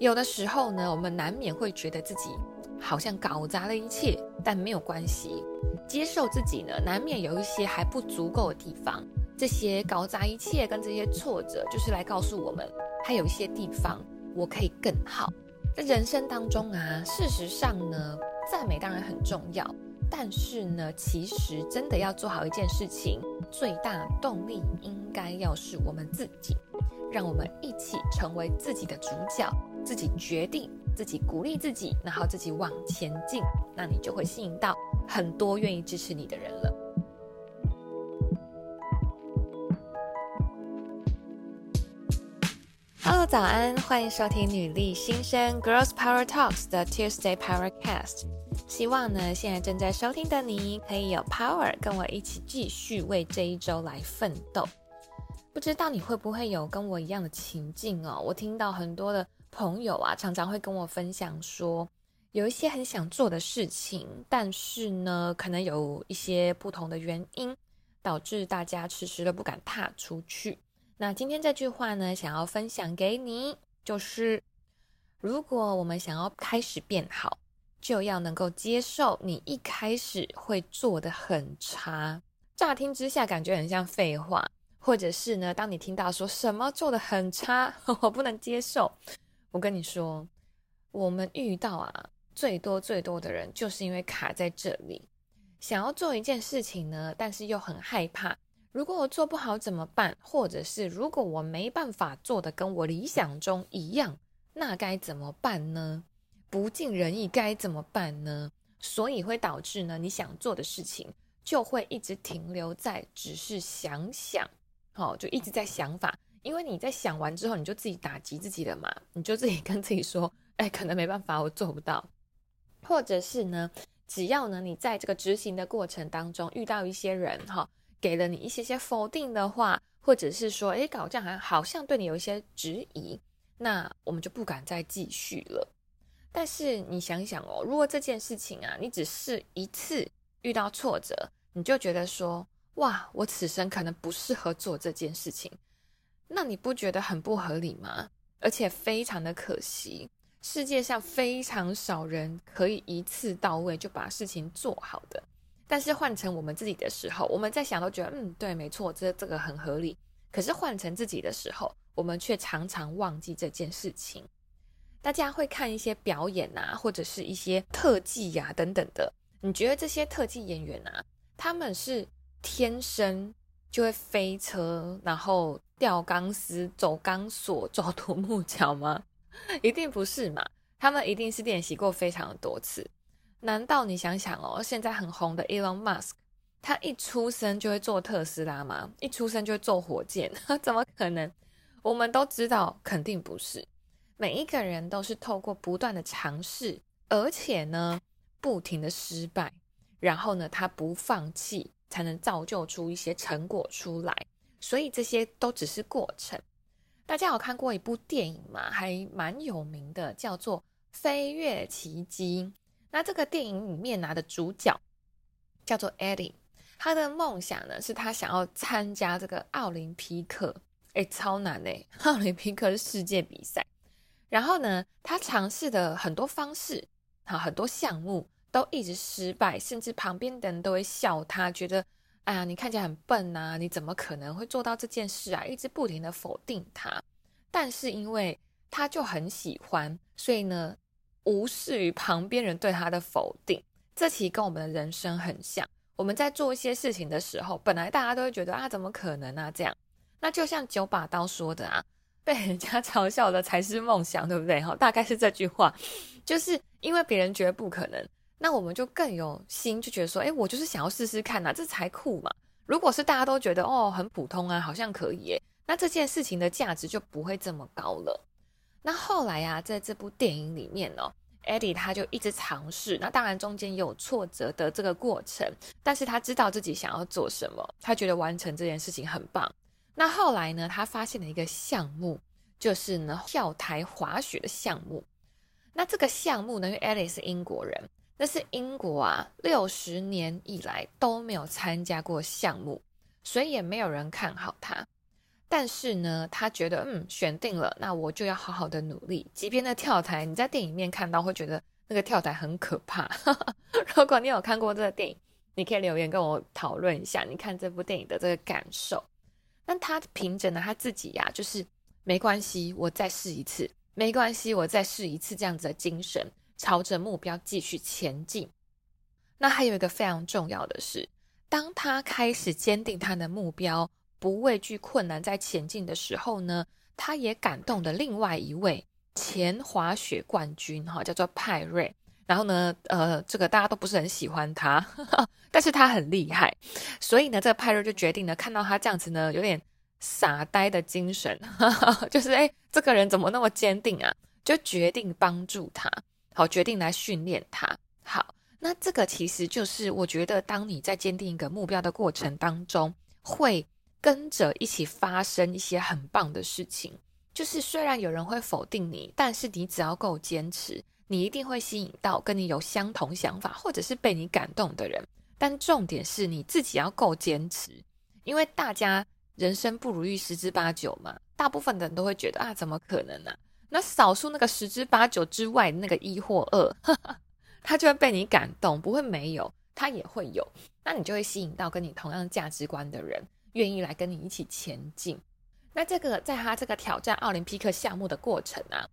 有的时候呢，我们难免会觉得自己好像搞砸了一切，但没有关系，接受自己呢，难免有一些还不足够的地方。这些搞砸一切跟这些挫折，就是来告诉我们，还有一些地方我可以更好。在人生当中啊，事实上呢，赞美当然很重要，但是呢，其实真的要做好一件事情，最大动力应该要是我们自己。让我们一起成为自己的主角，自己决定，自己鼓励自己，然后自己往前进，那你就会吸引到很多愿意支持你的人了。Hello，早安，欢迎收听女力新生 Girls Power Talks 的 Tuesday Powercast。希望呢，现在正在收听的你可以有 power，跟我一起继续为这一周来奋斗。不知道你会不会有跟我一样的情境哦？我听到很多的朋友啊，常常会跟我分享说，有一些很想做的事情，但是呢，可能有一些不同的原因，导致大家迟迟的不敢踏出去。那今天这句话呢，想要分享给你，就是如果我们想要开始变好，就要能够接受你一开始会做得很差。乍听之下，感觉很像废话。或者是呢，当你听到说什么做得很差，我不能接受。我跟你说，我们遇到啊最多最多的人，就是因为卡在这里，想要做一件事情呢，但是又很害怕，如果我做不好怎么办？或者是如果我没办法做的跟我理想中一样，那该怎么办呢？不尽人意该怎么办呢？所以会导致呢，你想做的事情就会一直停留在只是想想。好，就一直在想法，因为你在想完之后，你就自己打击自己了嘛，你就自己跟自己说，哎，可能没办法，我做不到。或者是呢，只要呢，你在这个执行的过程当中遇到一些人哈，给了你一些些否定的话，或者是说，哎，搞这样好像好像对你有一些质疑，那我们就不敢再继续了。但是你想想哦，如果这件事情啊，你只是一次遇到挫折，你就觉得说。哇，我此生可能不适合做这件事情，那你不觉得很不合理吗？而且非常的可惜，世界上非常少人可以一次到位就把事情做好的。但是换成我们自己的时候，我们在想都觉得，嗯，对，没错，这这个很合理。可是换成自己的时候，我们却常常忘记这件事情。大家会看一些表演啊，或者是一些特技呀、等等的，你觉得这些特技演员啊，他们是？天生就会飞车，然后吊钢丝、走钢索、走独木桥吗？一定不是嘛！他们一定是练习过非常的多次。难道你想想哦，现在很红的 Elon Musk，他一出生就会坐特斯拉吗？一出生就会坐火箭？怎么可能？我们都知道，肯定不是。每一个人都是透过不断的尝试，而且呢，不停的失败，然后呢，他不放弃。才能造就出一些成果出来，所以这些都只是过程。大家有看过一部电影吗？还蛮有名的，叫做《飞跃奇迹》。那这个电影里面拿的主角叫做 Eddie，他的梦想呢是他想要参加这个奥林匹克，诶，超难诶，奥林匹克是世界比赛。然后呢，他尝试的很多方式，好，很多项目。都一直失败，甚至旁边的人都会笑他，觉得，哎呀，你看起来很笨呐，你怎么可能会做到这件事啊？一直不停的否定他，但是因为他就很喜欢，所以呢，无视于旁边人对他的否定。这其实跟我们的人生很像，我们在做一些事情的时候，本来大家都会觉得啊，怎么可能啊？这样，那就像九把刀说的啊，被人家嘲笑的才是梦想，对不对？哈，大概是这句话，就是因为别人觉得不可能。那我们就更有心，就觉得说，诶，我就是想要试试看呐，这才酷嘛。如果是大家都觉得哦很普通啊，好像可以耶，那这件事情的价值就不会这么高了。那后来呀，在这部电影里面哦，Eddie 他就一直尝试，那当然中间也有挫折的这个过程，但是他知道自己想要做什么，他觉得完成这件事情很棒。那后来呢，他发现了一个项目，就是呢跳台滑雪的项目。那这个项目呢，因为 Eddie 是英国人。那是英国啊，六十年以来都没有参加过项目，所以也没有人看好他。但是呢，他觉得嗯，选定了，那我就要好好的努力。即便那跳台，你在电影面看到会觉得那个跳台很可怕。如果你有看过这个电影，你可以留言跟我讨论一下，你看这部电影的这个感受。但他凭着呢他自己呀、就是没关系，我再试一次，没关系，我再试一次，这样子的精神，朝着目标继续前进。那还有一个非常重要的是，当他开始坚定他的目标。不畏惧困难，在前进的时候呢，他也感动的另外一位前滑雪冠军哈，叫做派瑞。然后呢，呃，这个大家都不是很喜欢他，呵呵，但是他很厉害，所以呢，这个派瑞就决定呢，看到他这样子呢，有点傻呆的精神，呵呵，就是哎，这个人怎么那么坚定啊？就决定帮助他，好，决定来训练他。好，那这个其实就是我觉得，当你在坚定一个目标的过程当中，会。跟着一起发生一些很棒的事情，就是虽然有人会否定你，但是你只要够坚持，你一定会吸引到跟你有相同想法或者是被你感动的人。但重点是你自己要够坚持，因为大家人生不如意十之八九嘛，大部分的人都会觉得啊，怎么可能呢？那少数那个十之八九之外那个一或二，他就会被你感动，不会没有，他也会有，那你就会吸引到跟你同样价值观的人。愿意来跟你一起前进，那这个在他这个挑战奥林匹克项目的过程啊，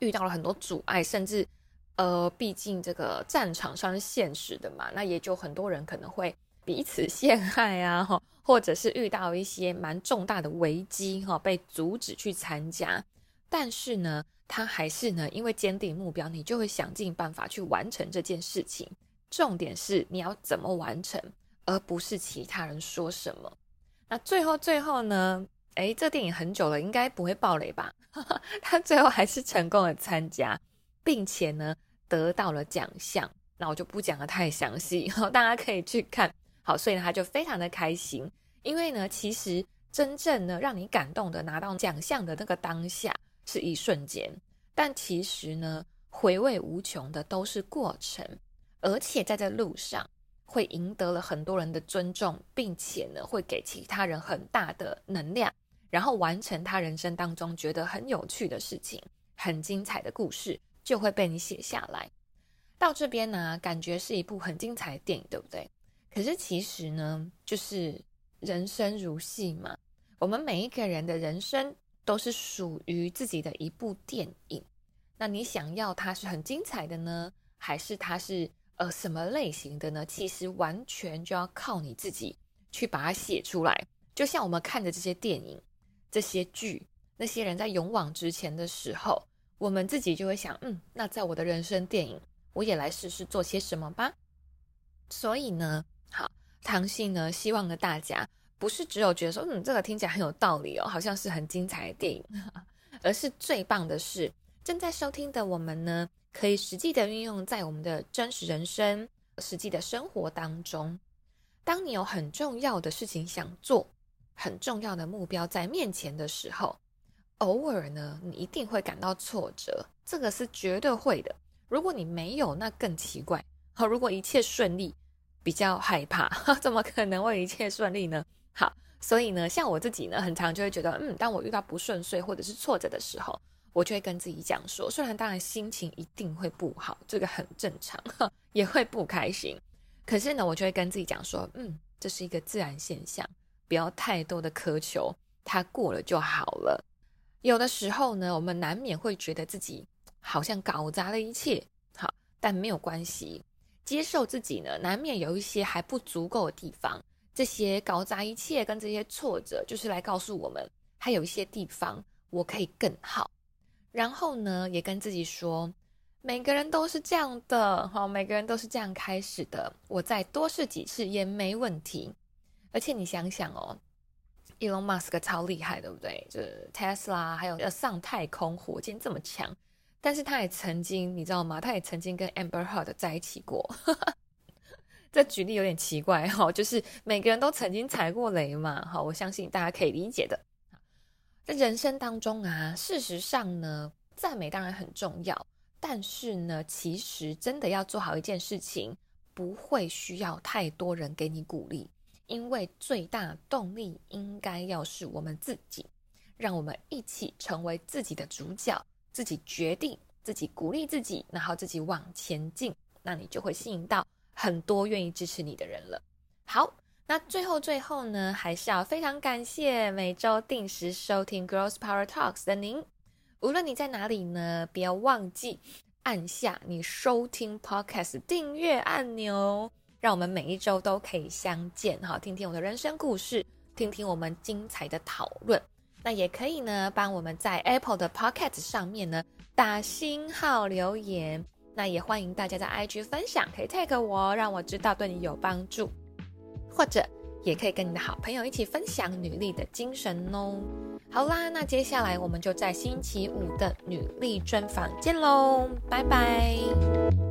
遇到了很多阻碍，甚至呃，毕竟这个战场上是现实的嘛，那也就很多人可能会彼此陷害啊，哈，或者是遇到一些蛮重大的危机哈，被阻止去参加，但是呢，他还是呢，因为坚定目标，你就会想尽办法去完成这件事情。重点是你要怎么完成，而不是其他人说什么。那最后最后呢？诶，这电影很久了，应该不会爆雷吧？他最后还是成功的参加，并且呢得到了奖项。那我就不讲的太详细，大家可以去看。好，所以呢他就非常的开心，因为呢其实真正呢让你感动的拿到奖项的那个当下是一瞬间，但其实呢回味无穷的都是过程，而且在这路上。会赢得了很多人的尊重，并且呢，会给其他人很大的能量，然后完成他人生当中觉得很有趣的事情，很精彩的故事就会被你写下来。到这边呢，感觉是一部很精彩的电影，对不对？可是其实呢，就是人生如戏嘛，我们每一个人的人生都是属于自己的一部电影。那你想要它是很精彩的呢，还是它是？呃，什么类型的呢？其实完全就要靠你自己去把它写出来。就像我们看的这些电影、这些剧，那些人在勇往直前的时候，我们自己就会想，嗯，那在我的人生电影，我也来试试做些什么吧。所以呢，好，唐信呢，希望呢大家不是只有觉得说，嗯，这个听起来很有道理哦，好像是很精彩的电影，而是最棒的是，正在收听的我们呢。可以实际的运用在我们的真实人生、实际的生活当中。当你有很重要的事情想做，很重要的目标在面前的时候，偶尔呢，你一定会感到挫折，这个是绝对会的。如果你没有，那更奇怪。好，如果一切顺利，比较害怕，怎么可能会一切顺利呢？好，所以呢，像我自己呢，很常就会觉得，嗯，当我遇到不顺遂或者是挫折的时候。我就会跟自己讲说，虽然当然心情一定会不好，这个很正常，也会不开心。可是呢，我就会跟自己讲说，嗯，这是一个自然现象，不要太多的苛求，它过了就好了。有的时候呢，我们难免会觉得自己好像搞砸了一切，好，但没有关系，接受自己呢，难免有一些还不足够的地方。这些搞砸一切跟这些挫折，就是来告诉我们，还有一些地方我可以更好。然后呢，也跟自己说，每个人都是这样的，哈，每个人都是这样开始的。我再多试几次也没问题。而且你想想哦，Elon Musk 超厉害，对不对？就是 Tesla，还有要上太空火箭这么强，但是他也曾经，你知道吗？他也曾经跟 Amber Heard 在一起过。这举例有点奇怪哈，就是每个人都曾经踩过雷嘛，哈，我相信大家可以理解的。在人生当中啊，事实上呢，赞美当然很重要，但是呢，其实真的要做好一件事情，不会需要太多人给你鼓励，因为最大动力应该要是我们自己，让我们一起成为自己的主角，自己决定，自己鼓励自己，然后自己往前进，那你就会吸引到很多愿意支持你的人了。好，那最后最后呢，还是要非常感谢每周定时收听 Girls Power Talks 的您，无论你在哪里呢，不要忘记按下你收听 Podcast 订阅按钮。让我们每一周都可以相见，哈，听听我的人生故事，听听我们精彩的讨论。那也可以呢，帮我们在 Apple 的 Podcast 上面呢打星号留言。那也欢迎大家在 IG 分享，可以 tag 我，让我知道对你有帮助。或者也可以跟你的好朋友一起分享女力的精神哦。好啦，那接下来我们就在星期五的女力专访见喽，拜拜。